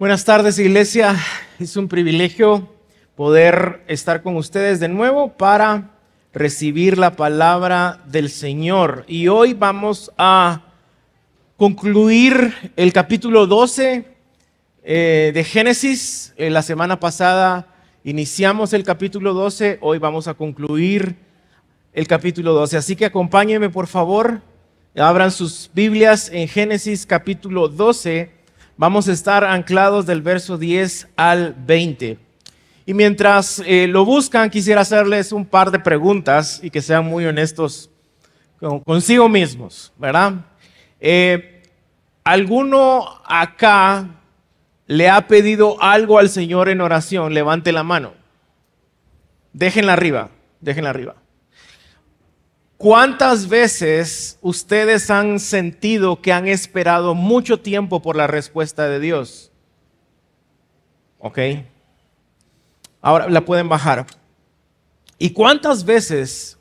Buenas tardes, iglesia. Es un privilegio poder estar con ustedes de nuevo para recibir la palabra del Señor. Y hoy vamos a concluir el capítulo 12 eh, de Génesis. Eh, la semana pasada iniciamos el capítulo 12, hoy vamos a concluir el capítulo 12. Así que acompáñenme por favor, abran sus Biblias en Génesis capítulo 12 Vamos a estar anclados del verso 10 al 20. Y mientras eh, lo buscan, quisiera hacerles un par de preguntas y que sean muy honestos consigo mismos, ¿verdad? Eh, ¿Alguno acá le ha pedido algo al Señor en oración? Levante la mano. Déjenla arriba, déjenla arriba. ¿Cuántas veces ustedes han sentido que han esperado mucho tiempo por la respuesta de Dios? ¿Ok? Ahora la pueden bajar. ¿Y cuántas veces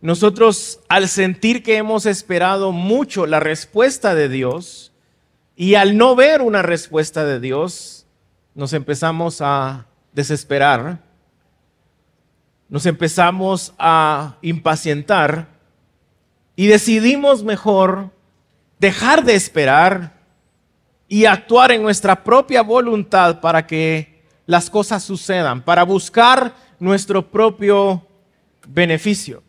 nosotros al sentir que hemos esperado mucho la respuesta de Dios y al no ver una respuesta de Dios, nos empezamos a desesperar? Nos empezamos a impacientar y decidimos mejor dejar de esperar y actuar en nuestra propia voluntad para que las cosas sucedan, para buscar nuestro propio beneficio.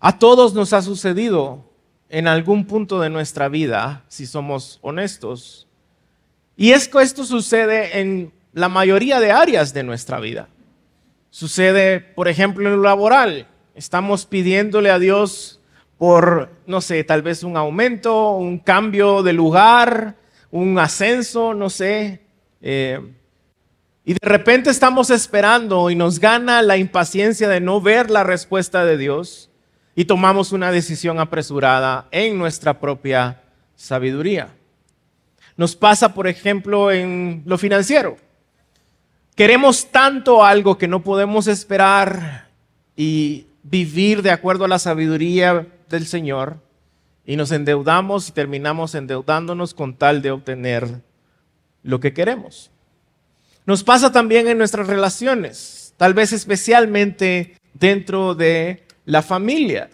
A todos nos ha sucedido en algún punto de nuestra vida, si somos honestos. Y es que esto sucede en la mayoría de áreas de nuestra vida. Sucede, por ejemplo, en lo laboral. Estamos pidiéndole a Dios por, no sé, tal vez un aumento, un cambio de lugar, un ascenso, no sé. Eh, y de repente estamos esperando y nos gana la impaciencia de no ver la respuesta de Dios y tomamos una decisión apresurada en nuestra propia sabiduría. Nos pasa, por ejemplo, en lo financiero. Queremos tanto algo que no podemos esperar y vivir de acuerdo a la sabiduría del Señor y nos endeudamos y terminamos endeudándonos con tal de obtener lo que queremos. Nos pasa también en nuestras relaciones, tal vez especialmente dentro de la familia.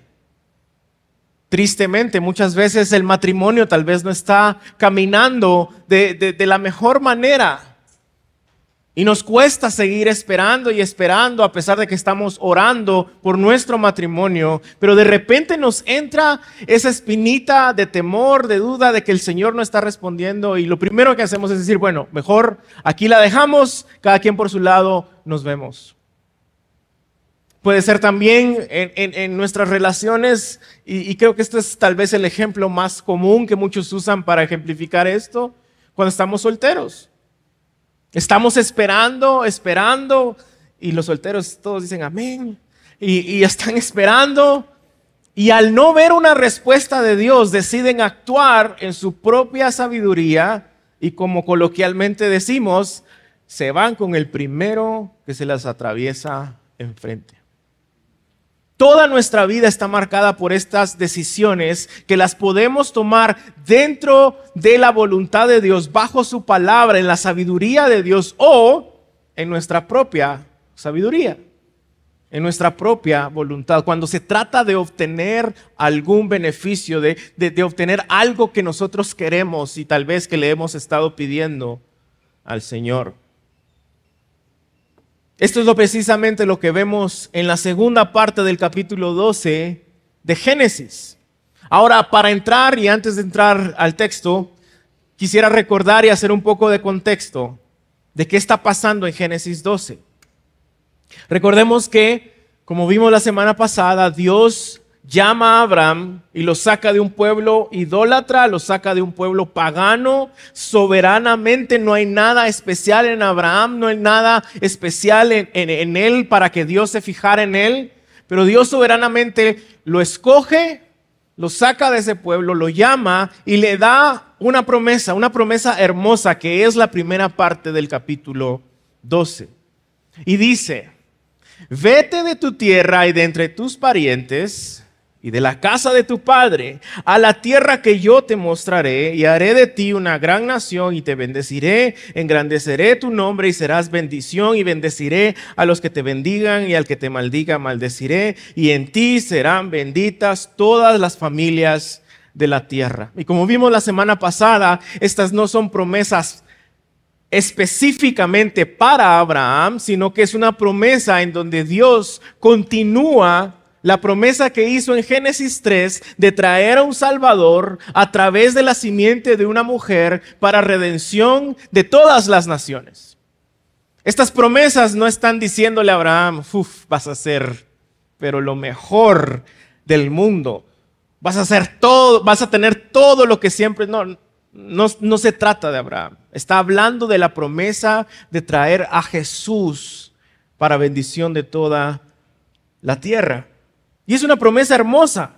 Tristemente, muchas veces el matrimonio tal vez no está caminando de, de la mejor manera y nos cuesta seguir esperando y esperando a pesar de que estamos orando por nuestro matrimonio, pero de repente nos entra esa espinita de temor, de duda de que el Señor no está respondiendo y lo primero que hacemos es decir, bueno, mejor aquí la dejamos, cada quien por su lado, nos vemos. Puede ser también en, nuestras relaciones, y creo que este es tal vez el ejemplo más común que muchos usan para ejemplificar esto, cuando estamos solteros. Estamos esperando, esperando, y los solteros todos dicen amén, y, están esperando, y al no ver una respuesta de Dios, deciden actuar en su propia sabiduría, y como coloquialmente decimos, se van con el primero que se las atraviesa enfrente. Toda nuestra vida está marcada por estas decisiones que las podemos tomar dentro de la voluntad de Dios, bajo su palabra, en la sabiduría de Dios o en nuestra propia sabiduría, en nuestra propia voluntad. Cuando se trata de obtener algún beneficio, de, de obtener algo que nosotros queremos y tal vez que le hemos estado pidiendo al Señor. Esto es lo precisamente lo que vemos en la segunda parte del capítulo 12 de Génesis. Ahora, para entrar y antes de entrar al texto, quisiera recordar y hacer un poco de contexto de qué está pasando en Génesis 12. Recordemos que, como vimos la semana pasada, Dios llama a Abraham y lo saca de un pueblo idólatra, lo saca de un pueblo pagano, soberanamente no hay nada especial en Abraham, no hay nada especial en, él para que Dios se fijara en él, pero Dios soberanamente lo escoge, lo saca de ese pueblo, lo llama y le da una promesa, una promesa hermosa que es la primera parte del capítulo 12. Y dice, vete de tu tierra y de entre tus parientes, y de la casa de tu padre a la tierra que yo te mostraré y haré de ti una gran nación y te bendeciré, engrandeceré tu nombre y serás bendición y bendeciré a los que te bendigan y al que te maldiga maldeciré y en ti serán benditas todas las familias de la tierra. Y como vimos la semana pasada, estas no son promesas específicamente para Abraham, sino que es una promesa en donde Dios continúa la promesa que hizo en Génesis 3 de traer a un Salvador a través de la simiente de una mujer para redención de todas las naciones. Estas promesas no están diciéndole a Abraham, uff, vas a ser, pero lo mejor del mundo. Vas a hacer todo, vas a tener todo lo que siempre. No, no, no se trata de Abraham. Está hablando de la promesa de traer a Jesús para bendición de toda la tierra. Y es una promesa hermosa.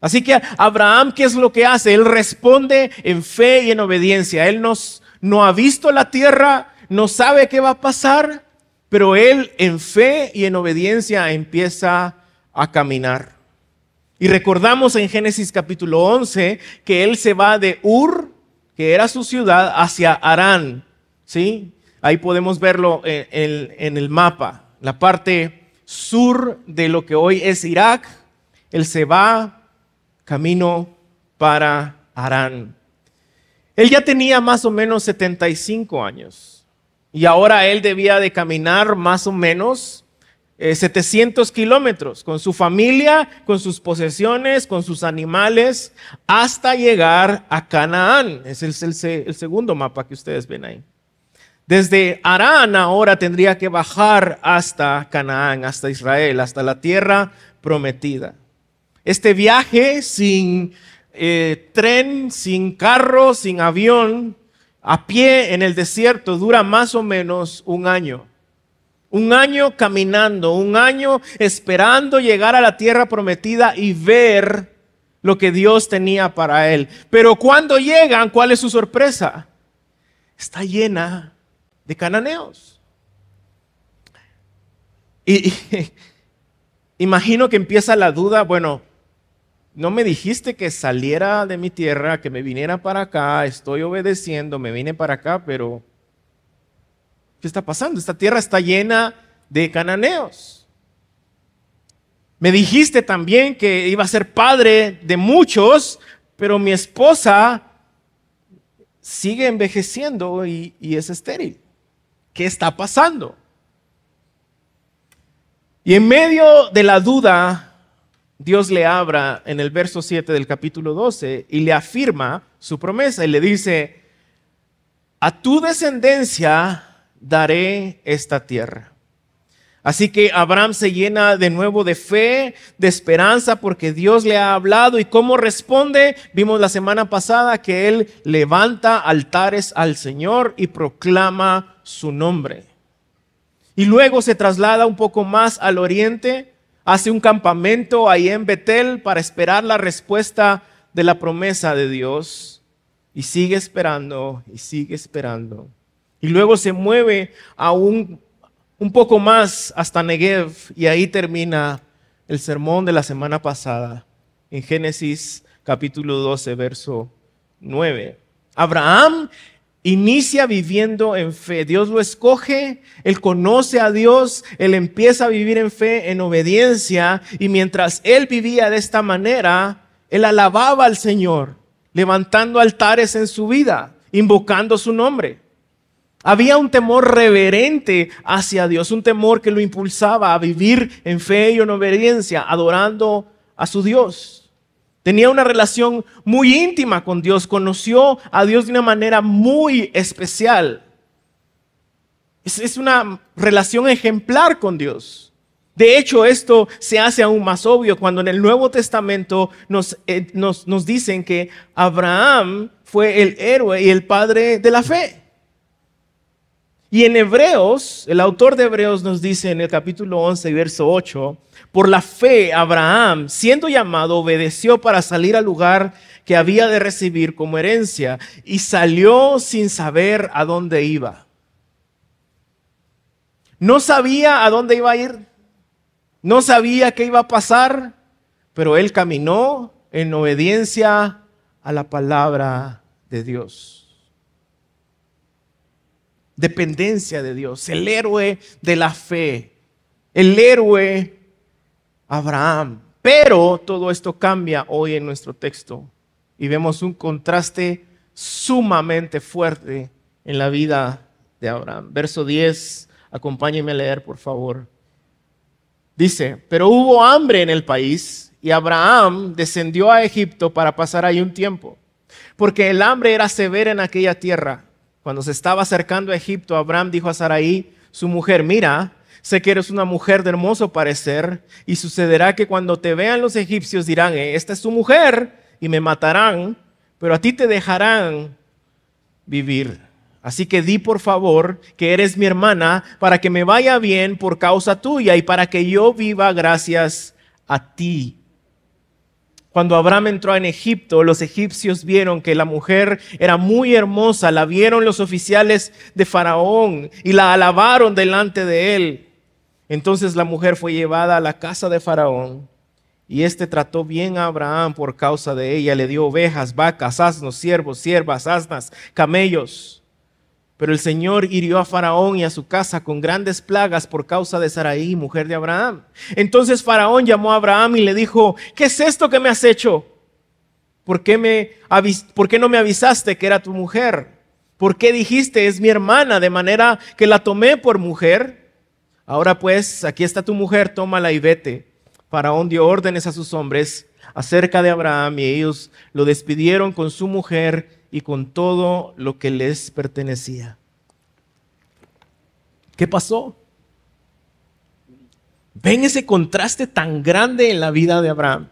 Así que Abraham, ¿qué es lo que hace? Él responde en fe y en obediencia. Él nos, no ha visto la tierra, no sabe qué va a pasar, pero él en fe y en obediencia empieza a caminar. Y recordamos en Génesis capítulo 11 que él se va de Ur, que era su ciudad, hacia Arán. ¿sí? Ahí podemos verlo en, en el mapa, la parte sur de lo que hoy es Irak, él se va camino para Arán. Él ya tenía más o menos 75 años y ahora él debía de caminar más o menos 700 eh, kilómetros con su familia, con sus posesiones, con sus animales, hasta llegar a Canaán. Ese es el segundo mapa que ustedes ven ahí. Desde Arán ahora tendría que bajar hasta Canaán, hasta Israel, hasta la tierra prometida. Este viaje sin eh, tren, sin carro, sin avión, a pie en el desierto dura más o menos un año. Un año caminando, un año esperando llegar a la tierra prometida y ver lo que Dios tenía para él. Pero cuando llegan, ¿cuál es su sorpresa? Está llena de cananeos. Y, imagino que empieza la duda, bueno, no me dijiste que saliera de mi tierra, que me viniera para acá, estoy obedeciendo, me vine para acá, pero ¿qué está pasando? Esta tierra está llena de cananeos. Me dijiste también que iba a ser padre de muchos, pero mi esposa sigue envejeciendo y es estéril. ¿Qué está pasando? Y en medio de la duda, Dios le abra en el verso 7 del capítulo 12 y le afirma su promesa y le dice, a tu descendencia daré esta tierra. Así que Abraham se llena de nuevo de fe, de esperanza, porque Dios le ha hablado. ¿Y cómo responde? Vimos la semana pasada que él levanta altares al Señor y proclama su nombre. Y luego se traslada un poco más al oriente, hace un campamento ahí en Betel para esperar la respuesta de la promesa de Dios. Y sigue esperando y sigue esperando. Y luego se mueve a un un poco más hasta Negev y ahí termina el sermón de la semana pasada en Génesis capítulo 12, verso 9. Abraham inicia viviendo en fe. Dios lo escoge, él conoce a Dios, él empieza a vivir en fe, en obediencia, y mientras él vivía de esta manera, él alababa al Señor, levantando altares en su vida, invocando su nombre. Había un temor reverente hacia Dios, un temor que lo impulsaba a vivir en fe y en obediencia, adorando a su Dios. Tenía una relación muy íntima con Dios, conoció a Dios de una manera muy especial. Es, una relación ejemplar con Dios. De hecho, esto se hace aún más obvio cuando en el Nuevo Testamento nos, eh, nos dicen que Abraham fue el héroe y el padre de la fe. Y en Hebreos, el autor de Hebreos nos dice en el capítulo 11, verso 8, por la fe Abraham, siendo llamado, obedeció para salir al lugar que había de recibir como herencia y salió sin saber a dónde iba. No sabía a dónde iba a ir, no sabía qué iba a pasar, pero él caminó en obediencia a la palabra de Dios. Dependencia de Dios, el héroe de la fe, el héroe Abraham. Pero todo esto cambia hoy en nuestro texto y vemos un contraste sumamente fuerte en la vida de Abraham. Verso 10, acompáñenme a leer, por favor. Dice, pero hubo hambre en el país y Abraham descendió a Egipto para pasar ahí un tiempo, porque el hambre era severa en aquella tierra. Cuando se estaba acercando a Egipto, Abraham dijo a Sarai, su mujer, mira, sé que eres una mujer de hermoso parecer, y sucederá que cuando te vean los egipcios dirán, eh, esta es su mujer, y me matarán, pero a ti te dejarán vivir. Así que di por favor que eres mi hermana para que me vaya bien por causa tuya y para que yo viva gracias a ti. Cuando Abraham entró en Egipto, los egipcios vieron que la mujer era muy hermosa, la vieron los oficiales de Faraón y la alabaron delante de él. Entonces la mujer fue llevada a la casa de Faraón y éste trató bien a Abraham por causa de ella, le dio ovejas, vacas, asnos, siervos, siervas, asnas, camellos. Pero el Señor hirió a Faraón y a su casa con grandes plagas por causa de Sarai, mujer de Abraham. Entonces Faraón llamó a Abraham y le dijo, ¿qué es esto que me has hecho? ¿Por qué, me ¿Por qué no me avisaste que era tu mujer? ¿Por qué dijiste es mi hermana de manera que la tomé por mujer? Ahora pues, aquí está tu mujer, tómala y vete. Faraón dio órdenes a sus hombres acerca de Abraham y ellos lo despidieron con su mujer y con todo lo que les pertenecía. ¿Qué pasó? ¿Ven ese contraste tan grande en la vida de Abraham?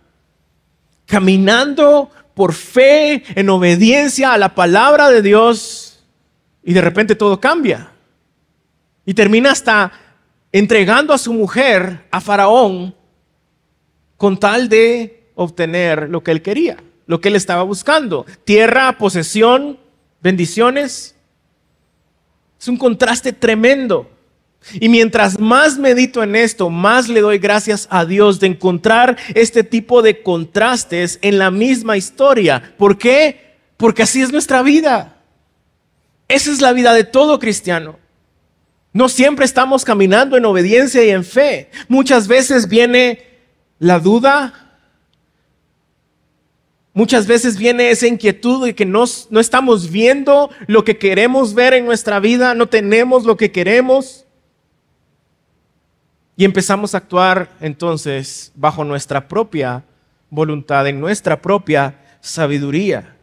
Caminando por fe, en obediencia a la palabra de Dios, y de repente todo cambia. Y termina hasta entregando a su mujer a Faraón con tal de obtener lo que él quería lo que él estaba buscando. Tierra, posesión, bendiciones. Es un contraste tremendo. Y mientras más medito en esto, más le doy gracias a Dios de encontrar este tipo de contrastes en la misma historia. ¿Por qué? Porque así es nuestra vida. Esa es la vida de todo cristiano. No siempre estamos caminando en obediencia y en fe. Muchas veces viene la duda, Muchas veces viene esa inquietud de que no, no estamos viendo lo que queremos ver en nuestra vida, no tenemos lo que queremos. Y empezamos a actuar entonces bajo nuestra propia voluntad, en nuestra propia sabiduría.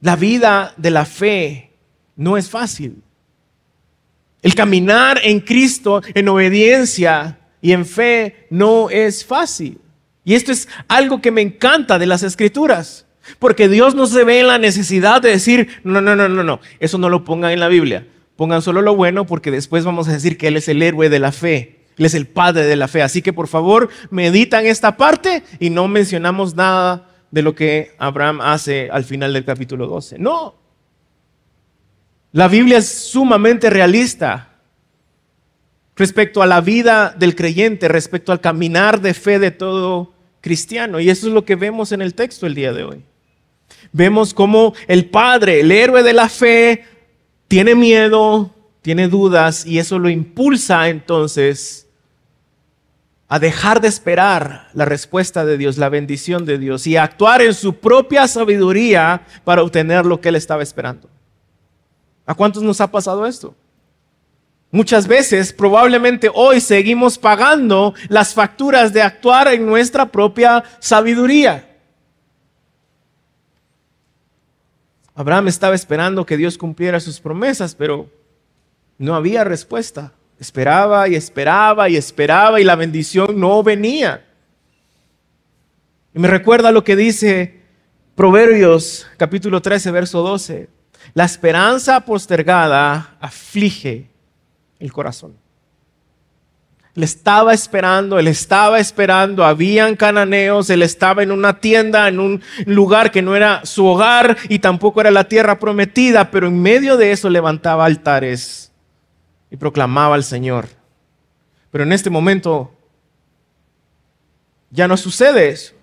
La vida de la fe no es fácil. El caminar en Cristo en obediencia y en fe no es fácil. Y esto es algo que me encanta de las escrituras. Porque Dios no se ve en la necesidad de decir, no, no, no, no, no, eso no lo pongan en la Biblia. Pongan solo lo bueno porque después vamos a decir que Él es el héroe de la fe. Él es el padre de la fe. Así que por favor, meditan esta parte y no mencionamos nada de lo que Abraham hace al final del capítulo 12. No. La Biblia es sumamente realista respecto a la vida del creyente, respecto al caminar de fe de todo cristiano. Y eso es lo que vemos en el texto el día de hoy. Vemos cómo el Padre, el héroe de la fe, tiene miedo, tiene dudas y eso lo impulsa entonces a dejar de esperar la respuesta de Dios, la bendición de Dios y a actuar en su propia sabiduría para obtener lo que él estaba esperando. ¿A cuántos nos ha pasado esto? Muchas veces, probablemente hoy, seguimos pagando las facturas de actuar en nuestra propia sabiduría. Abraham estaba esperando que Dios cumpliera sus promesas, pero no había respuesta. Esperaba y esperaba y esperaba y la bendición no venía. Y me recuerda lo que dice Proverbios capítulo 13, verso 12. La esperanza postergada aflige el corazón. Él estaba esperando, él estaba esperando, habían cananeos, él estaba en una tienda, en un lugar que no era su hogar y tampoco era la tierra prometida, pero en medio de eso levantaba altares y proclamaba al Señor. Pero en este momento ya no sucede eso.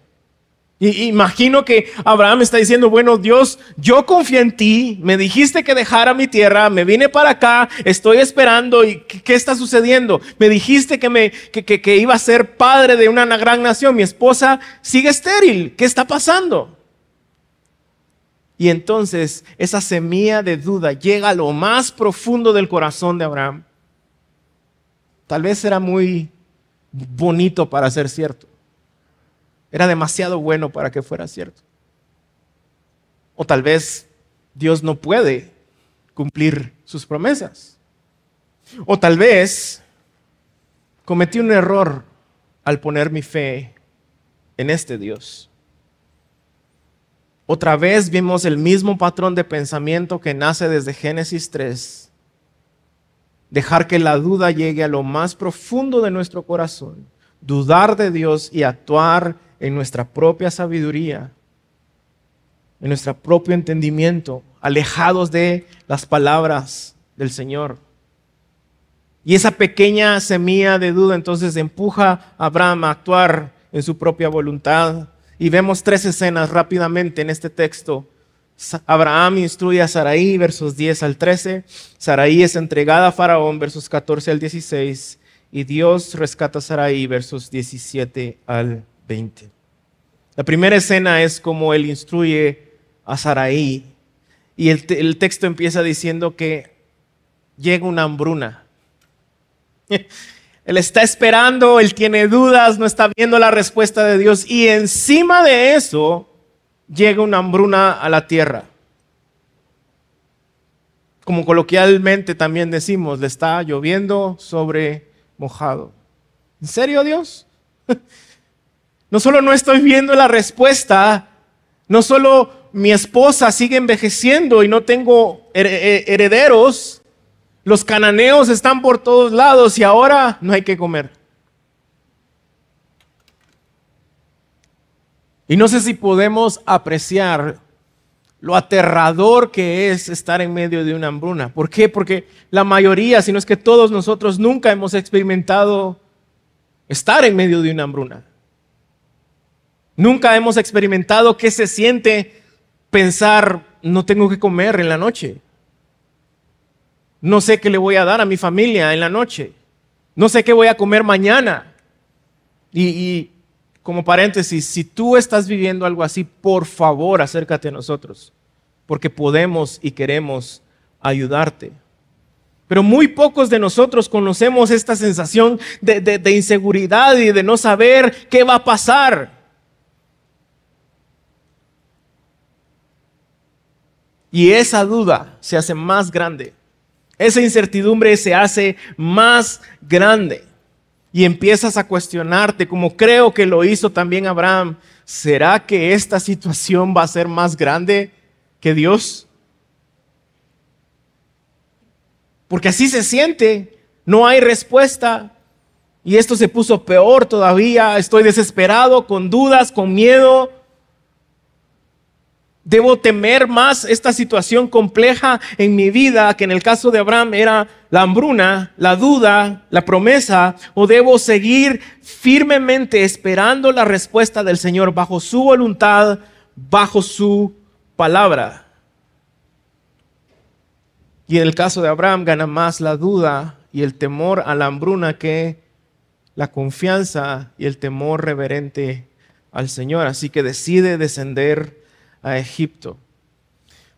Y imagino que Abraham está diciendo, bueno, Dios, yo confío en ti, me dijiste que dejara mi tierra, me vine para acá, estoy esperando y ¿qué, está sucediendo? Me dijiste que, me, que, que iba a ser padre de una gran nación, mi esposa sigue estéril, ¿qué está pasando? Y entonces esa semilla de duda llega a lo más profundo del corazón de Abraham. Tal vez era muy bonito para ser cierto. Era demasiado bueno para que fuera cierto. O tal vez Dios no puede cumplir sus promesas. O tal vez cometí un error al poner mi fe en este Dios. Otra vez vimos el mismo patrón de pensamiento que nace desde Génesis 3. Dejar que la duda llegue a lo más profundo de nuestro corazón. Dudar de Dios y actuar en nuestra propia sabiduría, en nuestro propio entendimiento, alejados de las palabras del Señor. Y esa pequeña semilla de duda entonces empuja a Abraham a actuar en su propia voluntad. Y vemos tres escenas rápidamente en este texto. Abraham instruye a Saraí, versos 10 al 13. Saraí es entregada a Faraón, versos 14 al 16. Y Dios rescata a Saraí, versos 17 al la primera escena es como él instruye a Saraí y el, el texto empieza diciendo que llega una hambruna. Él está esperando, él tiene dudas, no está viendo la respuesta de Dios y encima de eso llega una hambruna a la tierra. Como coloquialmente también decimos, le está lloviendo sobre mojado. ¿En serio Dios? No solo no estoy viendo la respuesta, no solo mi esposa sigue envejeciendo y no tengo eh, herederos, los cananeos están por todos lados y ahora no hay que comer. Y no sé si podemos apreciar lo aterrador que es estar en medio de una hambruna. ¿Por qué? Porque la mayoría, si no es que todos nosotros, nunca hemos experimentado estar en medio de una hambruna. Nunca hemos experimentado qué se siente pensar, no tengo que comer en la noche. No sé qué le voy a dar a mi familia en la noche. No sé qué voy a comer mañana. Y, como paréntesis, si tú estás viviendo algo así, por favor acércate a nosotros, porque podemos y queremos ayudarte. Pero muy pocos de nosotros conocemos esta sensación de inseguridad y de no saber qué va a pasar. Y esa duda se hace más grande. Esa incertidumbre se hace más grande. Y empiezas a cuestionarte, como creo que lo hizo también Abraham, ¿será que esta situación va a ser más grande que Dios? Porque así se siente, no hay respuesta. Y esto se puso peor todavía, estoy desesperado, con dudas, con miedo. Debo temer más esta situación compleja en mi vida, que en el caso de Abraham era la hambruna, la duda, la promesa, o debo seguir firmemente esperando la respuesta del Señor bajo su voluntad, bajo su palabra. Y en el caso de Abraham gana más la duda y el temor a la hambruna que la confianza y el temor reverente al Señor. Así que decide descender a Egipto.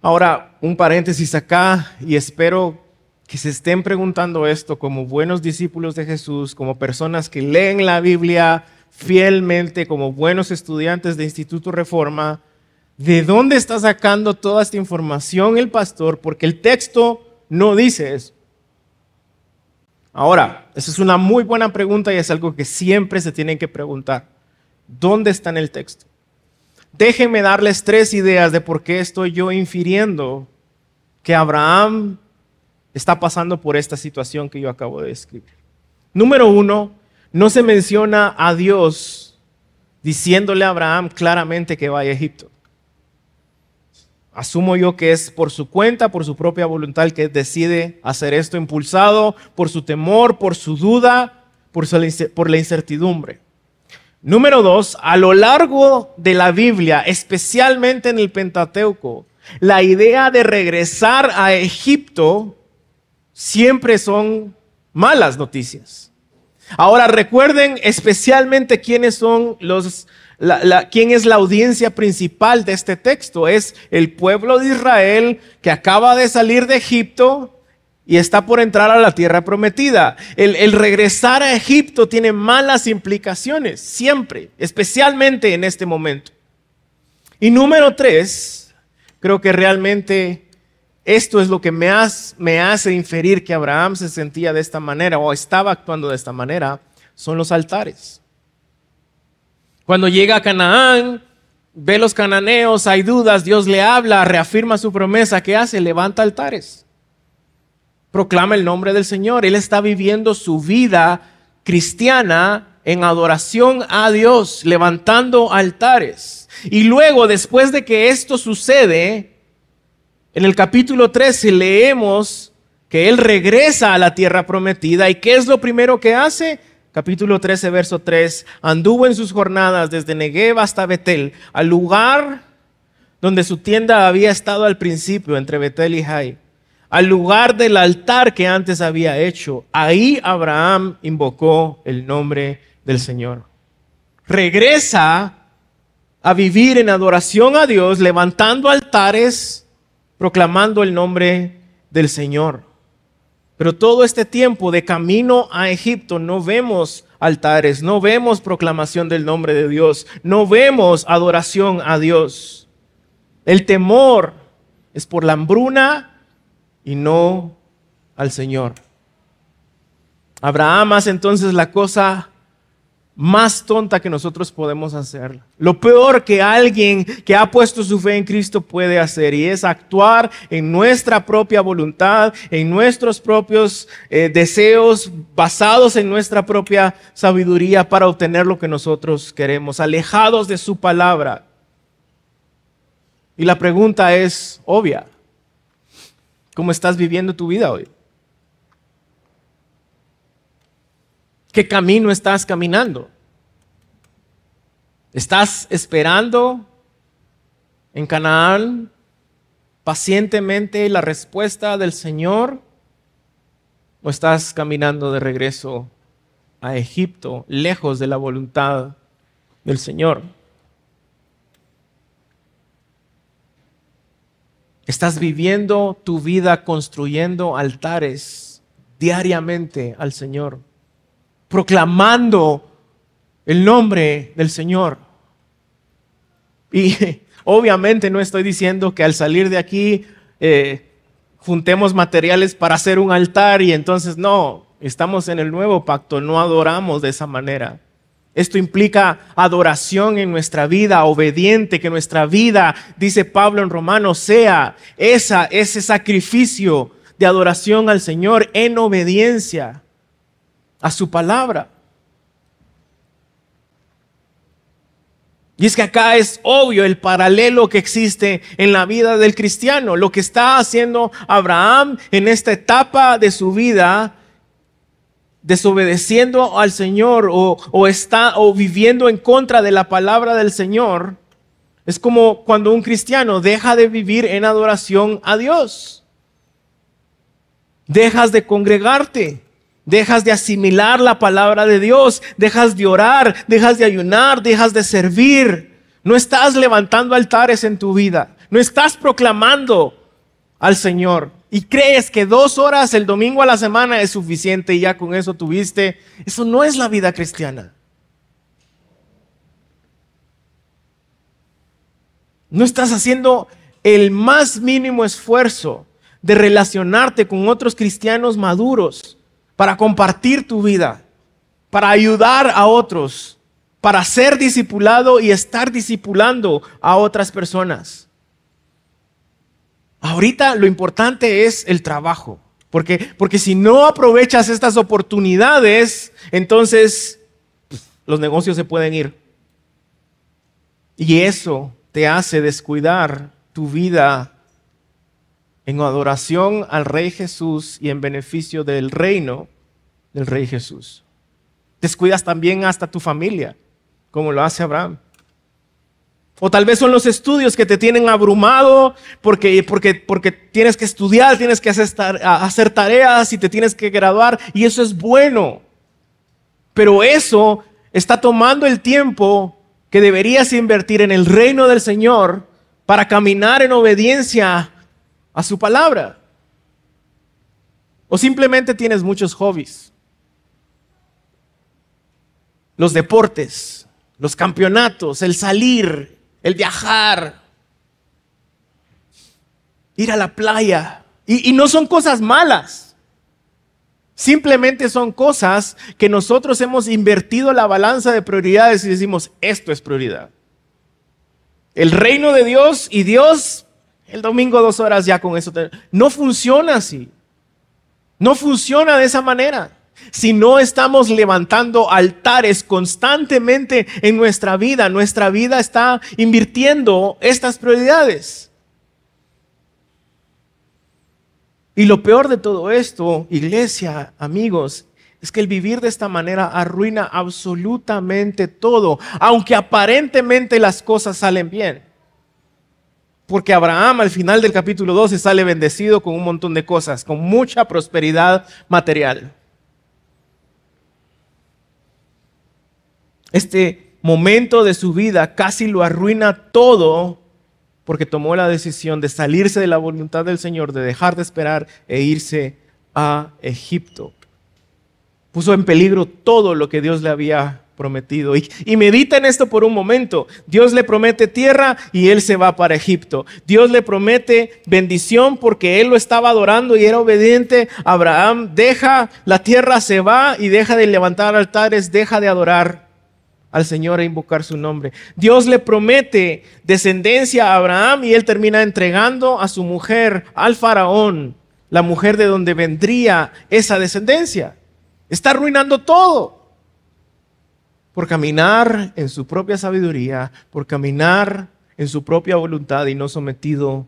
Ahora, un paréntesis acá y espero que se estén preguntando esto como buenos discípulos de Jesús, como personas que leen la Biblia fielmente, como buenos estudiantes de Instituto Reforma. ¿De dónde está sacando toda esta información el pastor? Porque el texto no dice eso. Ahora, esa es una muy buena pregunta y es algo que siempre se tienen que preguntar. ¿Dónde está en el texto? Déjenme darles tres ideas de por qué estoy yo infiriendo que Abraham está pasando por esta situación que yo acabo de describir. Número uno, no se menciona a Dios diciéndole a Abraham claramente que vaya a Egipto. Asumo yo que es por su cuenta, por su propia voluntad que decide hacer esto, impulsado por su temor, por su duda, por, la incertidumbre. Número dos, a lo largo de la Biblia, especialmente en el Pentateuco, la idea de regresar a Egipto siempre son malas noticias. Ahora recuerden especialmente quiénes son los, quién es la audiencia principal de este texto. Es el pueblo de Israel que acaba de salir de Egipto y está por entrar a la tierra prometida. El, regresar a Egipto tiene malas implicaciones, siempre, especialmente en este momento. Y número tres, creo que realmente esto es lo que me, me hace inferir que Abraham se sentía de esta manera o estaba actuando de esta manera, son los altares. Cuando llega a Canaán, ve los cananeos, hay dudas, Dios le habla, reafirma su promesa, ¿qué hace? Levanta altares. Proclama el nombre del Señor. Él está viviendo su vida cristiana en adoración a Dios, levantando altares. Y luego, después de que esto sucede, en el capítulo 13 leemos que él regresa a la tierra prometida y ¿qué es lo primero que hace? Capítulo 13, verso 3, anduvo en sus jornadas desde Negev hasta Betel, al lugar donde su tienda había estado al principio, entre Betel y Jai, al lugar del altar que antes había hecho. Ahí Abraham invocó el nombre del Señor. Regresa a vivir en adoración a Dios, levantando altares proclamando el nombre del Señor. Pero todo este tiempo de camino a Egipto no vemos altares, no vemos proclamación del nombre de Dios, no vemos adoración a Dios. El temor es por la hambruna y no al Señor. Abraham hace entonces la cosa más tonta que nosotros podemos hacer. Lo peor que alguien que ha puesto su fe en Cristo puede hacer y es actuar en nuestra propia voluntad, en nuestros propios eh, deseos, basados en nuestra propia sabiduría para obtener lo que nosotros queremos, alejados de su palabra. Y la pregunta es obvia. ¿Cómo estás viviendo tu vida hoy? ¿Qué camino estás caminando? ¿Estás esperando en Canaán pacientemente la respuesta del Señor? ¿O estás caminando de regreso a Egipto, lejos de la voluntad del Señor? Estás viviendo tu vida construyendo altares diariamente al Señor proclamando el nombre del Señor. Y obviamente no estoy diciendo que al salir de aquí eh, juntemos materiales para hacer un altar y entonces no, estamos en el nuevo pacto, no adoramos de esa manera. Esto implica adoración en nuestra vida, obediente, que nuestra vida, dice Pablo en Romanos, sea esa, ese sacrificio de adoración al Señor en obediencia a su palabra. Y es que acá es obvio el paralelo que existe en la vida del cristiano. Lo que está haciendo Abraham en esta etapa de su vida, desobedeciendo al Señor o, está o viviendo en contra de la palabra del Señor, es como cuando un cristiano deja de vivir en adoración a Dios. Dejas de congregarte. Dejas de asimilar la palabra de Dios, dejas de orar, dejas de ayunar, dejas de servir. No estás levantando altares en tu vida, no estás proclamando al Señor. Y crees que dos horas el domingo a la semana es suficiente y ya con eso tuviste. Eso no es la vida cristiana. No estás haciendo el más mínimo esfuerzo de relacionarte con otros cristianos maduros para compartir tu vida, para ayudar a otros, para ser discipulado y estar discipulando a otras personas. Ahorita lo importante es el trabajo, porque, porque si no aprovechas estas oportunidades, entonces pues, los negocios se pueden ir. Y eso te hace descuidar tu vida en adoración al Rey Jesús y en beneficio del reino del Rey Jesús. Descuidas también hasta tu familia. como lo hace Abraham. O tal vez son los estudios que te tienen abrumado porque, porque, porque tienes que estudiar, tienes que hacer, hacer tareas y te tienes que graduar y eso es bueno. Pero eso está tomando el tiempo que deberías invertir en el reino del Señor para caminar en obediencia a su palabra. O simplemente tienes muchos hobbies. Los deportes, los campeonatos, el salir, el viajar, ir a la playa. Y, no son cosas malas. Simplemente son cosas que nosotros hemos invertido la balanza de prioridades y decimos, esto es prioridad. El reino de Dios y Dios, el domingo dos horas ya con eso. No funciona así. No funciona de esa manera. Si no estamos levantando altares constantemente en nuestra vida, nuestra vida está invirtiendo estas prioridades. Y lo peor de todo esto, iglesia, amigos, es que el vivir de esta manera arruina absolutamente todo, aunque aparentemente las cosas salen bien. Porque Abraham al final del capítulo 12 sale bendecido con un montón de cosas, con mucha prosperidad material. Este momento de su vida casi lo arruina todo porque tomó la decisión de salirse de la voluntad del Señor, de dejar de esperar e irse a Egipto. Puso en peligro todo lo que Dios le había prometido. Y, medita en esto por un momento. Dios le promete tierra y él se va para Egipto. Dios le promete bendición porque él lo estaba adorando y era obediente. Abraham deja la tierra, se va y deja de levantar altares, deja de adorar al Señor e invocar su nombre. Dios le promete descendencia a Abraham y él termina entregando a su mujer al faraón, la mujer de donde vendría esa descendencia. Está arruinando todo por caminar en su propia sabiduría, por caminar en su propia voluntad y no sometido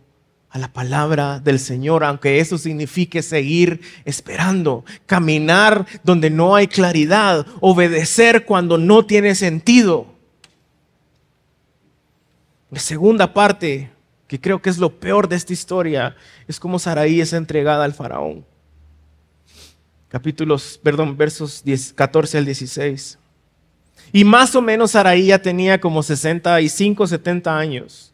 a la palabra del Señor, aunque eso signifique seguir esperando, caminar donde no hay claridad, obedecer cuando no tiene sentido. La segunda parte, que creo que es lo peor de esta historia, es cómo Saraí es entregada al faraón. Capítulos, perdón, versos 14 al 16. Y más o menos Saraí ya tenía como 65, 70 años.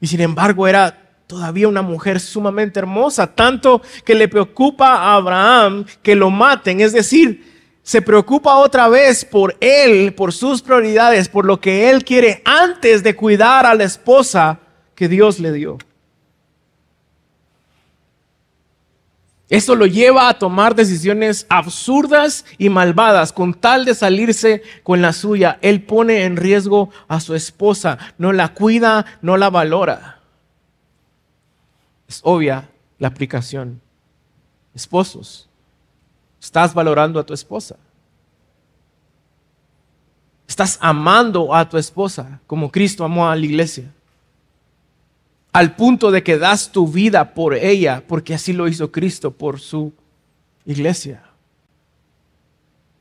Y sin embargo era todavía una mujer sumamente hermosa, tanto que le preocupa a Abraham que lo maten, es decir, se preocupa otra vez por él, por sus prioridades, por lo que él quiere antes de cuidar a la esposa que Dios le dio. Eso lo lleva a tomar decisiones absurdas y malvadas con tal de salirse con la suya. Él pone en riesgo a su esposa, no la cuida, no la valora. Es obvia la aplicación. Esposos, estás valorando a tu esposa. Estás amando a tu esposa como Cristo amó a la iglesia. Al punto de que das tu vida por ella, porque así lo hizo Cristo por su iglesia.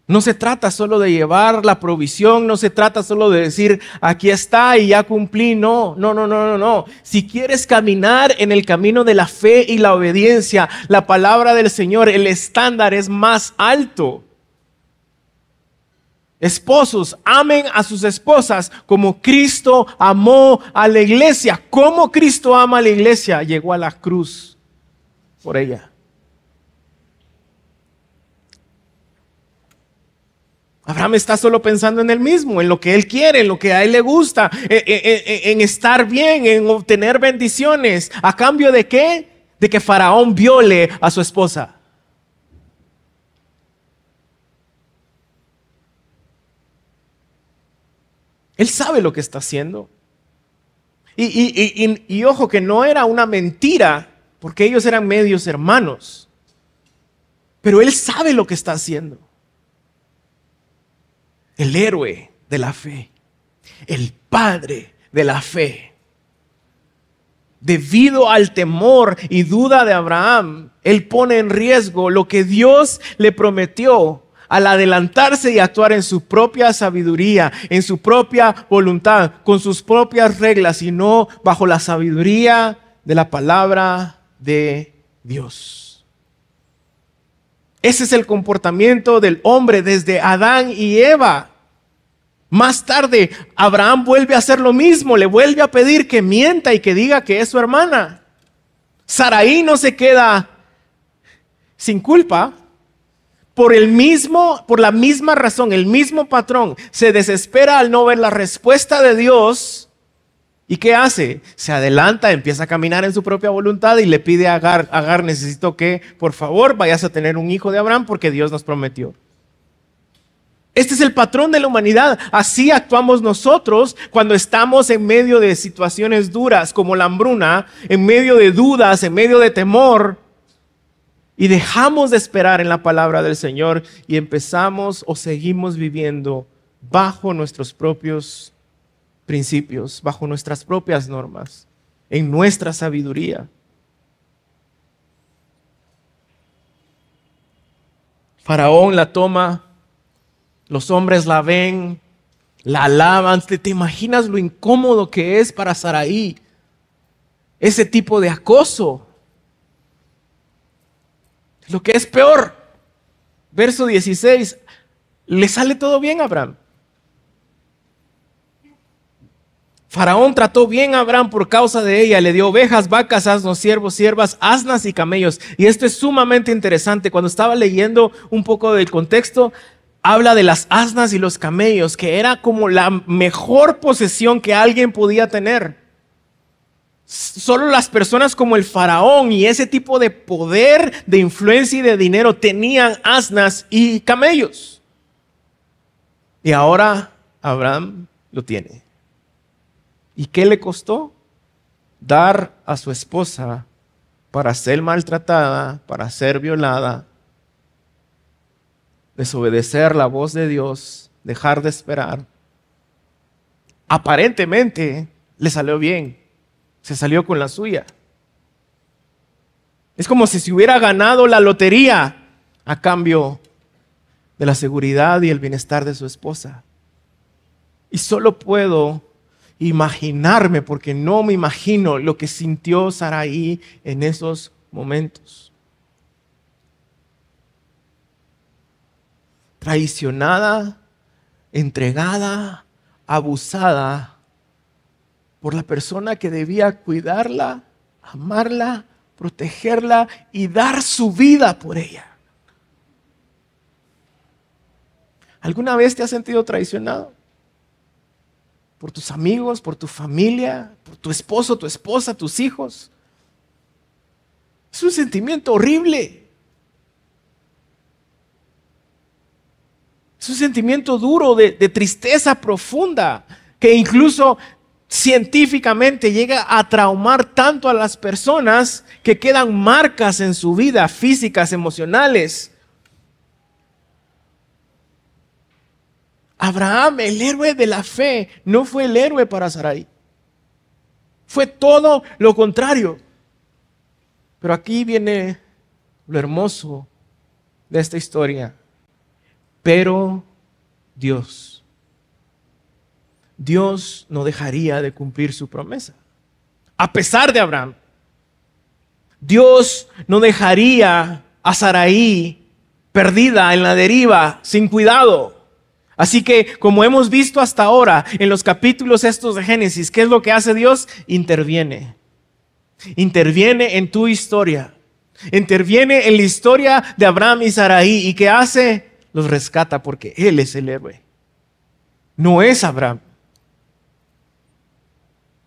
No se trata solo de llevar la provisión, no se trata solo de decir, aquí está y ya cumplí. No, no, no, no, no, no. Si quieres caminar en el camino de la fe y la obediencia, la palabra del Señor, el estándar es más alto. Esposos, amen a sus esposas como Cristo amó a la iglesia. Como Cristo ama a la iglesia, llegó a la cruz por ella. Abraham está solo pensando en él mismo, en lo que él quiere, en lo que a él le gusta, en, estar bien, en obtener bendiciones. ¿A cambio de qué? De que Faraón viole a su esposa. Él sabe lo que está haciendo. Y, y, ojo que no era una mentira, porque ellos eran medios hermanos. Pero él sabe lo que está haciendo el héroe de la fe, el padre de la fe. Debido al temor y duda de Abraham, él pone en riesgo lo que Dios le prometió al adelantarse y actuar en su propia sabiduría, en su propia voluntad, con sus propias reglas y no bajo la sabiduría de la palabra de Dios. Ese es el comportamiento del hombre desde Adán y Eva. Más tarde, Abraham vuelve a hacer lo mismo, le vuelve a pedir que mienta y que diga que es su hermana. Saraí no se queda sin culpa, por el mismo, por la misma razón, el mismo patrón, se desespera al no ver la respuesta de Dios. ¿Y qué hace? Se adelanta, empieza a caminar en su propia voluntad y le pide a Agar, Agar, necesito que por favor vayas a tener un hijo de Abraham porque Dios nos prometió. Este es el patrón de la humanidad. Así actuamos nosotros cuando estamos en medio de situaciones duras como la hambruna, en medio de dudas, en medio de temor. Y dejamos de esperar en la palabra del Señor y empezamos o seguimos viviendo bajo nuestros propios principios, bajo nuestras propias normas, en nuestra sabiduría. Faraón la toma, los hombres la ven, la alaban. ¿Te, imaginas lo incómodo que es para Saraí ese tipo de acoso? Lo que es peor, verso 16, le sale todo bien a Abraham. Faraón trató bien a Abraham por causa de ella, le dio ovejas, vacas, asnos, siervos, siervas, asnas y camellos. Y esto es sumamente interesante. Cuando estaba leyendo un poco del contexto, habla de las asnas y los camellos, que era como la mejor posesión que alguien podía tener. Solo las personas como el faraón y ese tipo de poder, de influencia y de dinero tenían asnas y camellos. Y ahora Abraham lo tiene. ¿Y qué le costó? Dar a su esposa para ser maltratada, para ser violada, desobedecer la voz de Dios, dejar de esperar. Aparentemente le salió bien se salió con la suya. Es como si se hubiera ganado la lotería a cambio de la seguridad y el bienestar de su esposa. Y solo puedo imaginarme, porque no me imagino lo que sintió Saraí en esos momentos. Traicionada, entregada, abusada por la persona que debía cuidarla, amarla, protegerla y dar su vida por ella. ¿Alguna vez te has sentido traicionado? Por tus amigos, por tu familia, por tu esposo, tu esposa, tus hijos. Es un sentimiento horrible. Es un sentimiento duro de, de tristeza profunda que incluso científicamente llega a traumar tanto a las personas que quedan marcas en su vida, físicas, emocionales. Abraham, el héroe de la fe, no fue el héroe para Sarai. Fue todo lo contrario. Pero aquí viene lo hermoso de esta historia. Pero Dios Dios no dejaría de cumplir su promesa. A pesar de Abraham, Dios no dejaría a Saraí perdida en la deriva, sin cuidado. Así que, como hemos visto hasta ahora en los capítulos estos de Génesis, ¿qué es lo que hace Dios? Interviene. Interviene en tu historia. Interviene en la historia de Abraham y Saraí. ¿Y qué hace? Los rescata porque Él es el héroe. No es Abraham.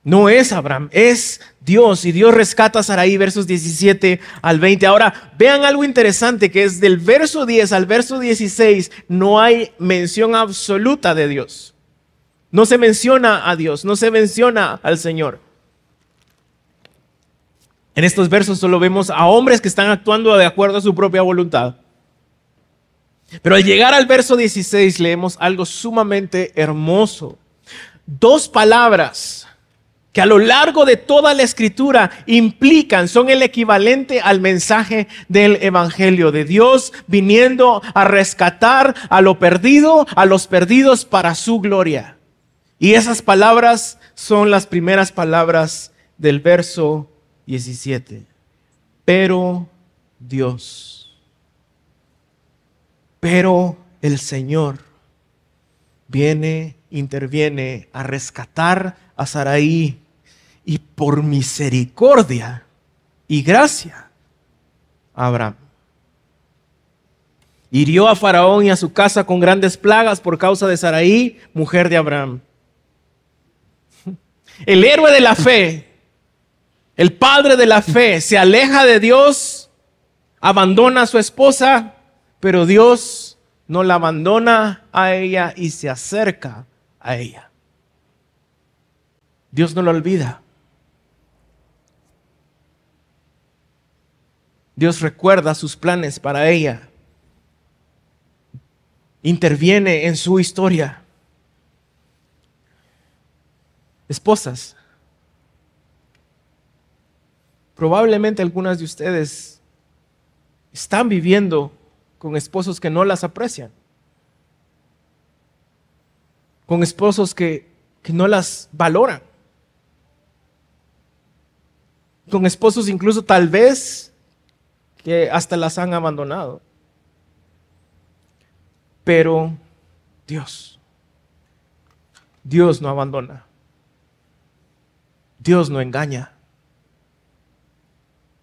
No es Abraham, es Dios. Y Dios rescata a Saraí, versos 17 al 20. Ahora, vean algo interesante que es del verso 10 al verso 16, no hay mención absoluta de Dios. No se menciona a Dios, no se menciona al Señor. En estos versos solo vemos a hombres que están actuando de acuerdo a su propia voluntad. Pero al llegar al verso 16 leemos algo sumamente hermoso. Dos palabras a lo largo de toda la escritura implican, son el equivalente al mensaje del Evangelio, de Dios viniendo a rescatar a lo perdido, a los perdidos para su gloria. Y esas palabras son las primeras palabras del verso 17. Pero Dios, pero el Señor viene, interviene a rescatar a Saraí y por misericordia y gracia a Abraham. Hirió a Faraón y a su casa con grandes plagas por causa de Saraí, mujer de Abraham. El héroe de la fe, el padre de la fe, se aleja de Dios, abandona a su esposa, pero Dios no la abandona a ella y se acerca a ella. Dios no la olvida. Dios recuerda sus planes para ella. Interviene en su historia. Esposas, probablemente algunas de ustedes están viviendo con esposos que no las aprecian, con esposos que, que no las valoran, con esposos incluso tal vez que hasta las han abandonado. Pero Dios, Dios no abandona. Dios no engaña.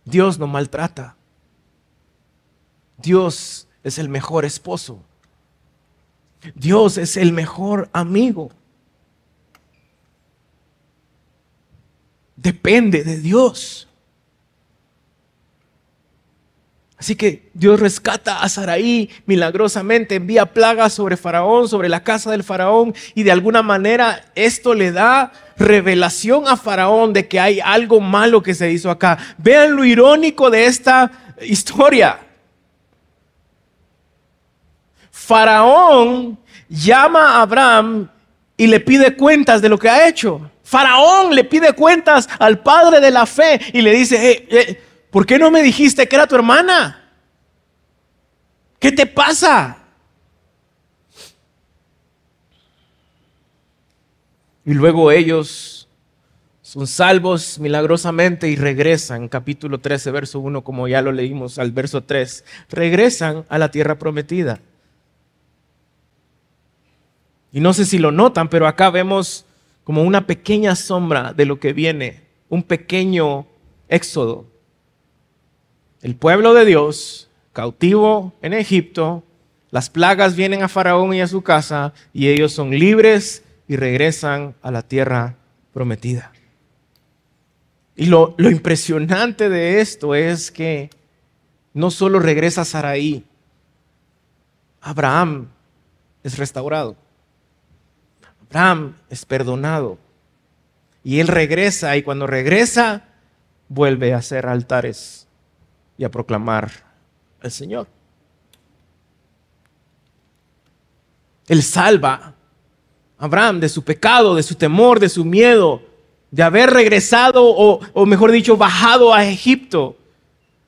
Dios no maltrata. Dios es el mejor esposo. Dios es el mejor amigo. Depende de Dios. Así que Dios rescata a Saraí milagrosamente, envía plagas sobre Faraón, sobre la casa del Faraón, y de alguna manera esto le da revelación a Faraón de que hay algo malo que se hizo acá. Vean lo irónico de esta historia. Faraón llama a Abraham y le pide cuentas de lo que ha hecho. Faraón le pide cuentas al padre de la fe y le dice, ¿por qué no me dijiste que era tu hermana? ¿Qué te pasa? Y luego ellos son salvos milagrosamente y regresan, capítulo 13, verso 1, como ya lo leímos al verso 3, regresan a la tierra prometida. Y no sé si lo notan, pero acá vemos como una pequeña sombra de lo que viene, un pequeño éxodo. El pueblo de Dios, cautivo en Egipto, las plagas vienen a Faraón y a su casa y ellos son libres y regresan a la tierra prometida. Y lo, impresionante de esto es que no solo regresa Saraí, Abraham es restaurado. Abraham es perdonado. Y él regresa y cuando regresa vuelve a hacer altares y a proclamar al Señor. Él salva Abraham de su pecado, de su temor, de su miedo, de haber regresado o, o, mejor dicho, bajado a Egipto,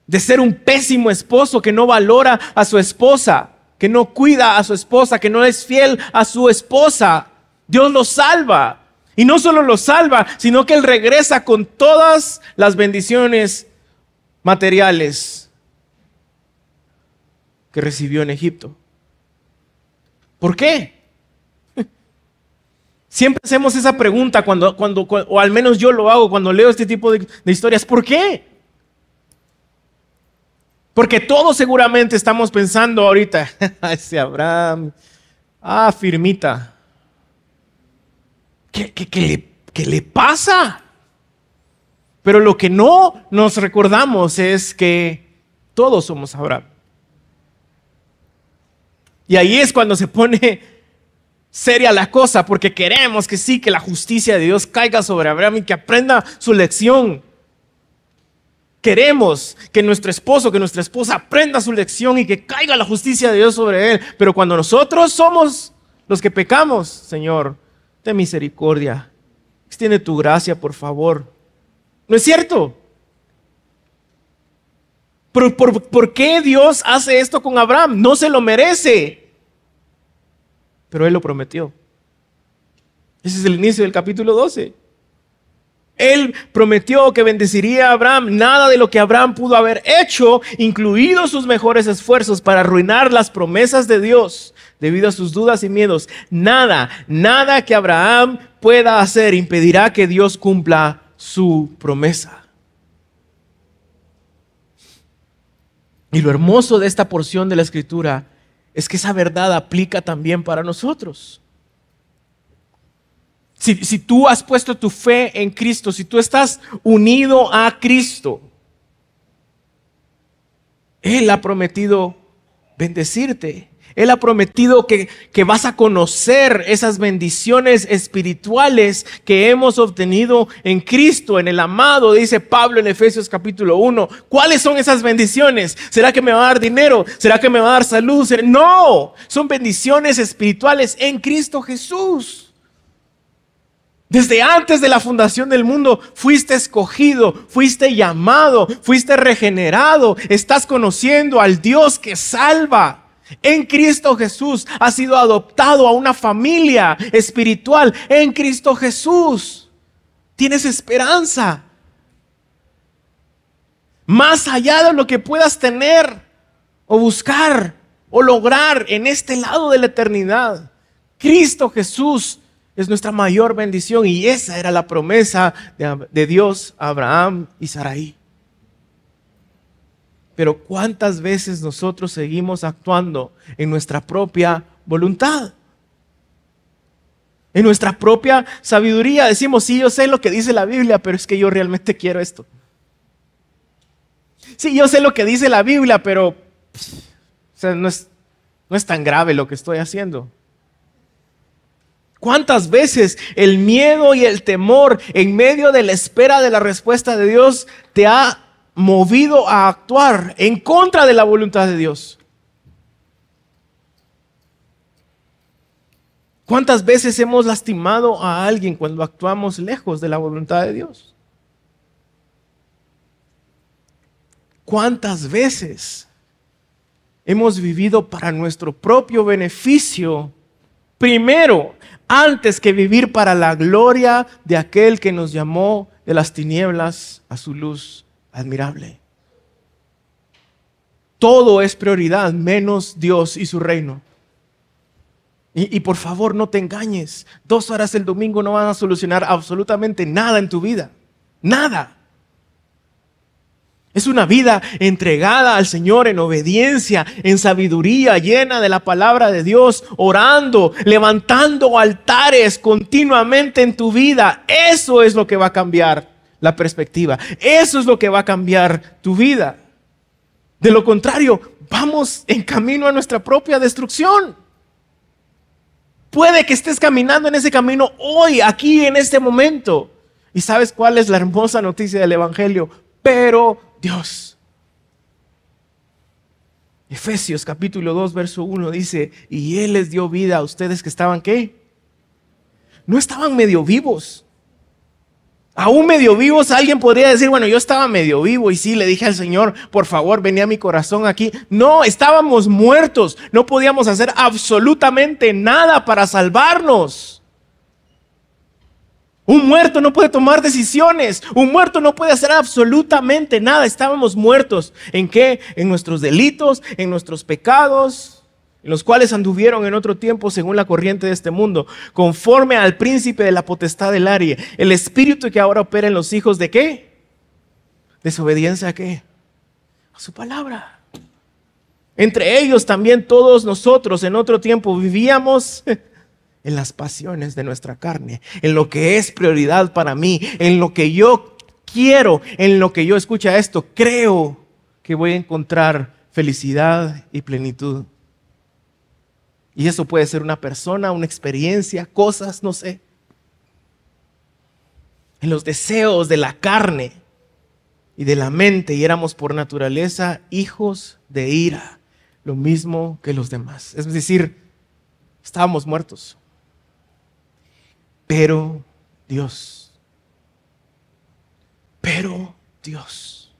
de ser un pésimo esposo que no valora a su esposa, que no cuida a su esposa, que no es fiel a su esposa. Dios lo salva. Y no solo lo salva, sino que Él regresa con todas las bendiciones materiales que recibió en Egipto. ¿Por qué? Siempre hacemos esa pregunta cuando, cuando, o al menos yo lo hago cuando leo este tipo de, historias. ¿Por qué? Porque todos seguramente estamos pensando ahorita, ese Abraham, ah, firmita, ¿qué, qué, qué le pasa? Pero lo que no nos recordamos es que todos somos Abraham. Y ahí es cuando se pone seria la cosa porque queremos que sí, que la justicia de Dios caiga sobre Abraham y que aprenda su lección. Queremos que nuestro esposo, que nuestra esposa aprenda su lección y que caiga la justicia de Dios sobre él. Pero cuando nosotros somos los que pecamos, Señor, ten misericordia extiende tu gracia, por favor. ¿No es cierto? ¿Por, por, qué Dios hace esto con Abraham? No se lo merece. Pero Él lo prometió. Ese es el inicio del capítulo 12. Él prometió que bendeciría a Abraham. Nada de lo que Abraham pudo haber hecho, incluidos sus mejores esfuerzos para arruinar las promesas de Dios debido a sus dudas y miedos, nada, nada que Abraham pueda hacer impedirá que Dios cumpla su promesa. Y lo hermoso de esta porción de la escritura es que esa verdad aplica también para nosotros. Si, tú has puesto tu fe en Cristo, si tú estás unido a Cristo, Él ha prometido bendecirte. Él ha prometido que, vas a conocer esas bendiciones espirituales que hemos obtenido en Cristo, en el amado, dice Pablo en Efesios capítulo 1. ¿Cuáles son esas bendiciones? ¿Será que me va a dar dinero? ¿Será que me va a dar salud? No, son bendiciones espirituales en Cristo Jesús. Desde antes de la fundación del mundo fuiste escogido, fuiste llamado, fuiste regenerado, estás conociendo al Dios que salva. En Cristo Jesús ha sido adoptado a una familia espiritual. En Cristo Jesús tienes esperanza. Más allá de lo que puedas tener o buscar o lograr en este lado de la eternidad. Cristo Jesús es nuestra mayor bendición y esa era la promesa de, Dios a Abraham y Sarai. Pero ¿cuántas veces nosotros seguimos actuando en nuestra propia voluntad? En nuestra propia sabiduría decimos, sí, yo sé lo que dice la Biblia, pero es que yo realmente quiero esto. Sí, yo sé lo que dice la Biblia, pero no, es, no es tan grave lo que estoy haciendo. ¿Cuántas veces el miedo y el temor en medio de la espera de la respuesta de Dios te ha movido a actuar en contra de la voluntad de Dios. ¿Cuántas veces hemos lastimado a alguien cuando actuamos lejos de la voluntad de Dios? ¿Cuántas veces hemos vivido para nuestro propio beneficio primero, antes que vivir para la gloria de aquel que nos llamó de las tinieblas a su luz admirable. Todo es prioridad menos Dios y su reino. Y, por favor, no te engañes. Dos horas el domingo no van a solucionar absolutamente nada en tu vida. Nada. Es una vida entregada al Señor en obediencia, en sabiduría, llena de la palabra de Dios, orando, levantando altares continuamente en tu vida. Eso es lo que va a cambiar la perspectiva. Eso es lo que va a cambiar tu vida. De lo contrario, vamos en camino a nuestra propia destrucción. Puede que estés caminando en ese camino hoy, aquí, en este momento. ¿Y sabes cuál es la hermosa noticia del Evangelio? Pero Dios. Efesios capítulo 2, verso 1 dice, y Él les dio vida a ustedes que estaban qué? No estaban medio vivos aún medio vivos, alguien podría decir, bueno, yo estaba medio vivo y sí, le dije al Señor, por favor, venía mi corazón aquí. No, estábamos muertos, no podíamos hacer absolutamente nada para salvarnos. Un muerto no puede tomar decisiones, un muerto no puede hacer absolutamente nada, estábamos muertos. ¿En qué? En nuestros delitos, en nuestros pecados los cuales anduvieron en otro tiempo según la corriente de este mundo, conforme al príncipe de la potestad del aire, el espíritu que ahora opera en los hijos de qué? Desobediencia a qué? A su palabra. Entre ellos también todos nosotros en otro tiempo vivíamos en las pasiones de nuestra carne, en lo que es prioridad para mí, en lo que yo quiero, en lo que yo escucha esto, creo que voy a encontrar felicidad y plenitud. Y eso puede ser una persona, una experiencia, cosas, no sé. En los deseos de la carne y de la mente y éramos por naturaleza hijos de ira, lo mismo que los demás. Es decir, estábamos muertos. Pero Dios. Pero Dios,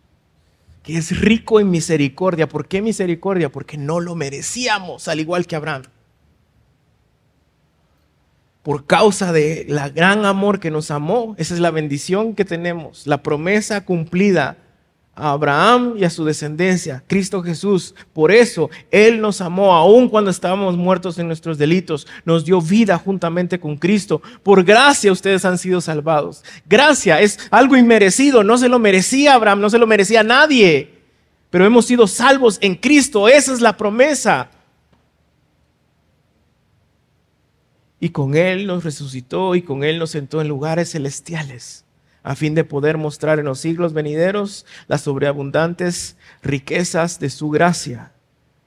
que es rico en misericordia. ¿Por qué misericordia? Porque no lo merecíamos, al igual que Abraham. Por causa de la gran amor que nos amó, esa es la bendición que tenemos, la promesa cumplida a Abraham y a su descendencia, Cristo Jesús. Por eso Él nos amó aun cuando estábamos muertos en nuestros delitos. Nos dio vida juntamente con Cristo. Por gracia ustedes han sido salvados. Gracia es algo inmerecido. No se lo merecía Abraham, no se lo merecía nadie. Pero hemos sido salvos en Cristo. Esa es la promesa. Y con Él nos resucitó y con Él nos sentó en lugares celestiales a fin de poder mostrar en los siglos venideros las sobreabundantes riquezas de su gracia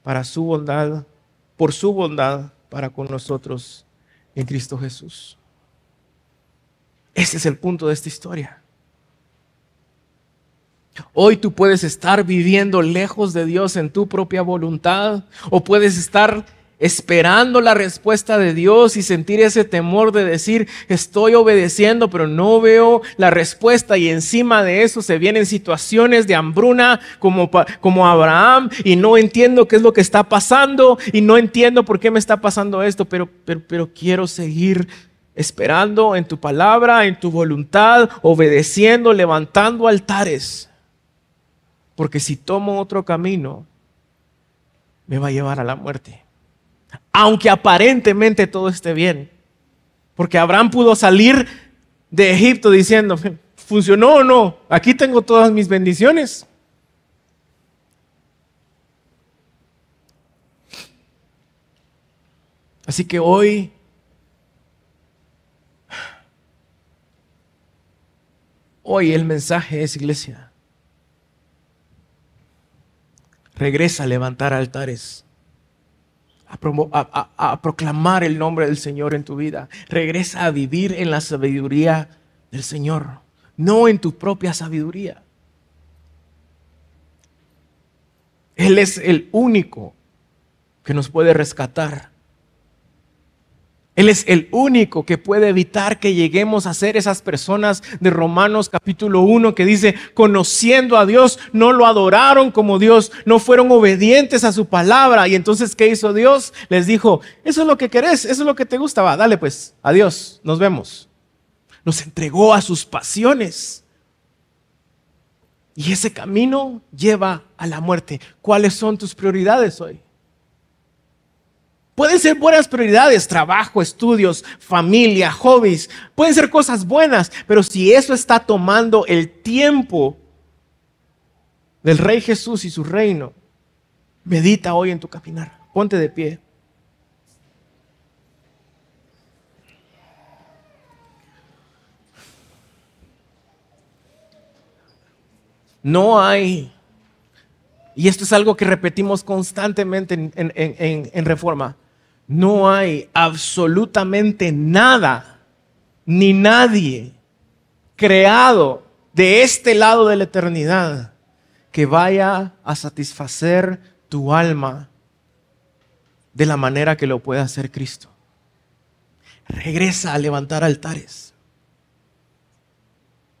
para su bondad, por su bondad para con nosotros en Cristo Jesús. Ese es el punto de esta historia. Hoy tú puedes estar viviendo lejos de Dios en tu propia voluntad o puedes estar esperando la respuesta de Dios y sentir ese temor de decir, estoy obedeciendo, pero no veo la respuesta y encima de eso se vienen situaciones de hambruna como, como Abraham y no entiendo qué es lo que está pasando y no entiendo por qué me está pasando esto, pero, pero, pero quiero seguir esperando en tu palabra, en tu voluntad, obedeciendo, levantando altares. Porque si tomo otro camino, me va a llevar a la muerte aunque aparentemente todo esté bien. Porque Abraham pudo salir de Egipto diciendo, ¿funcionó o no? Aquí tengo todas mis bendiciones. Así que hoy hoy el mensaje es iglesia. Regresa a levantar altares a, proclamar el nombre del Señor en tu vida. Regresa a vivir en la sabiduría del Señor, no en tu propia sabiduría. Él es el único que nos puede rescatar él es el único que puede evitar que lleguemos a ser esas personas de Romanos capítulo 1 que dice, conociendo a Dios, no lo adoraron como Dios, no fueron obedientes a su palabra. Y entonces, ¿qué hizo Dios? Les dijo, eso es lo que querés, eso es lo que te gusta, va, dale pues, adiós, nos vemos. Nos entregó a sus pasiones. Y ese camino lleva a la muerte. ¿Cuáles son tus prioridades hoy? Pueden ser buenas prioridades, trabajo, estudios, familia, hobbies. Pueden ser cosas buenas, pero si eso está tomando el tiempo del Rey Jesús y su reino, medita hoy en tu caminar. Ponte de pie. No hay, y esto es algo que repetimos constantemente en, en reforma, no hay absolutamente nada ni nadie creado de este lado de la eternidad que vaya a satisfacer tu alma de la manera que lo puede hacer Cristo. Regresa a levantar altares.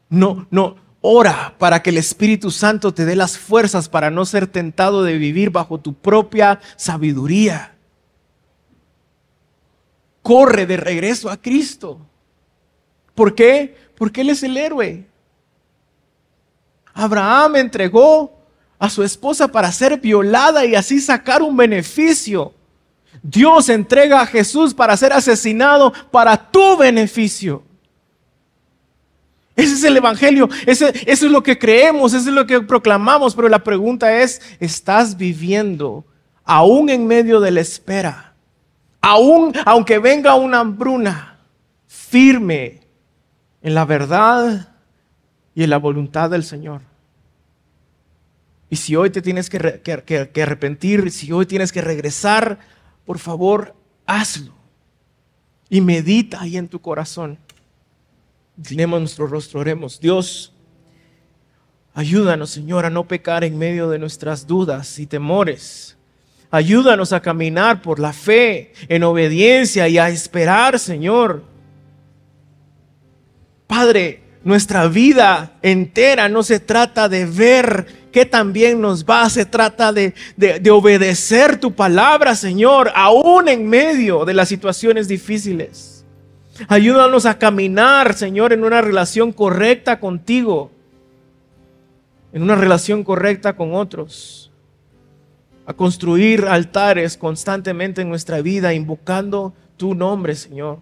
No, no, ora para que el Espíritu Santo te dé las fuerzas para no ser tentado de vivir bajo tu propia sabiduría corre de regreso a Cristo. ¿Por qué? Porque Él es el héroe. Abraham entregó a su esposa para ser violada y así sacar un beneficio. Dios entrega a Jesús para ser asesinado para tu beneficio. Ese es el Evangelio, eso es lo que creemos, eso es lo que proclamamos, pero la pregunta es, ¿estás viviendo aún en medio de la espera? Aún aunque venga una hambruna, firme en la verdad y en la voluntad del Señor. Y si hoy te tienes que, arrepentir, si hoy tienes que regresar, por favor, hazlo. Y medita ahí en tu corazón. Tenemos nuestro rostro, oremos. Dios, ayúdanos, Señor, a no pecar en medio de nuestras dudas y temores. Ayúdanos a caminar por la fe, en obediencia y a esperar, Señor. Padre, nuestra vida entera no se trata de ver qué también nos va, se trata de, de, obedecer tu palabra, Señor, aún en medio de las situaciones difíciles. Ayúdanos a caminar, Señor, en una relación correcta contigo, en una relación correcta con otros, a construir altares constantemente en nuestra vida, invocando tu nombre, Señor.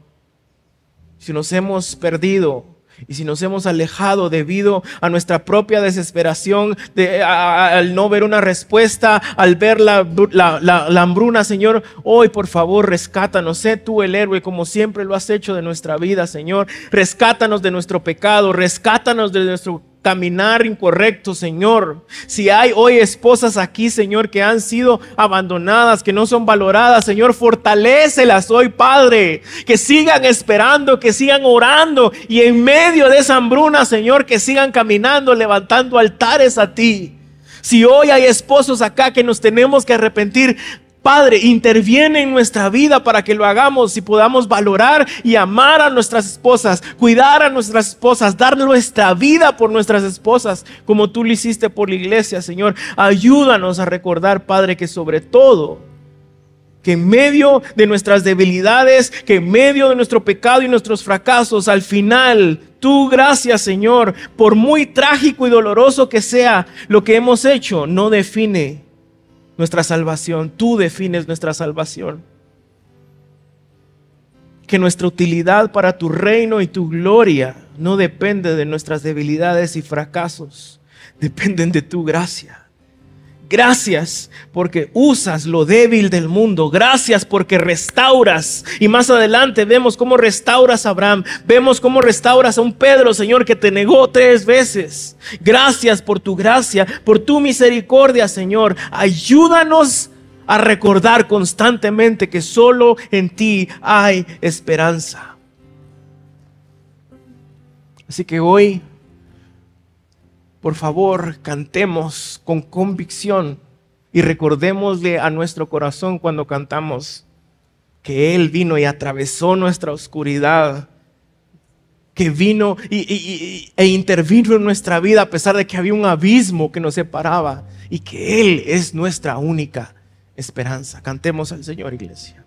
Si nos hemos perdido, y si nos hemos alejado debido a nuestra propia desesperación, de, al no ver una respuesta, al ver la, la, hambruna, Señor, hoy por favor rescátanos. Sé tú el héroe como siempre lo has hecho de nuestra vida, Señor. Rescátanos de nuestro pecado, rescátanos de nuestro caminar incorrecto, Señor. Si hay hoy esposas aquí, Señor, que han sido abandonadas, que no son valoradas, Señor, fortalecelas hoy, Padre. Que sigan esperando, que sigan orando y en medio de esa hambruna, Señor, que sigan caminando, levantando altares a ti. Si hoy hay esposos acá que nos tenemos que arrepentir, Padre, interviene en nuestra vida para que lo hagamos y podamos valorar y amar a nuestras esposas, cuidar a nuestras esposas, dar nuestra vida por nuestras esposas, como tú lo hiciste por la iglesia, Señor. Ayúdanos a recordar, Padre, que sobre todo, que en medio de nuestras debilidades, que en medio de nuestro pecado y nuestros fracasos, al final, tú, gracias, Señor, por muy trágico y doloroso que sea lo que hemos hecho, no define nuestra salvación, tú defines nuestra salvación. Que nuestra utilidad para tu reino y tu gloria no depende de nuestras debilidades y fracasos, dependen de tu gracia. Gracias porque usas lo débil del mundo. Gracias porque restauras. Y más adelante vemos cómo restauras a Abraham. Vemos cómo restauras a un Pedro, Señor, que te negó tres veces. Gracias por tu gracia, por tu misericordia, Señor. Ayúdanos a recordar constantemente que solo en ti hay esperanza. Así que hoy por favor, cantemos con convicción y recordémosle a nuestro corazón cuando cantamos que Él vino y atravesó nuestra oscuridad, que vino y, e intervino en nuestra vida a pesar de que había un abismo que nos separaba y que Él es nuestra única esperanza. Cantemos al Señor, iglesia.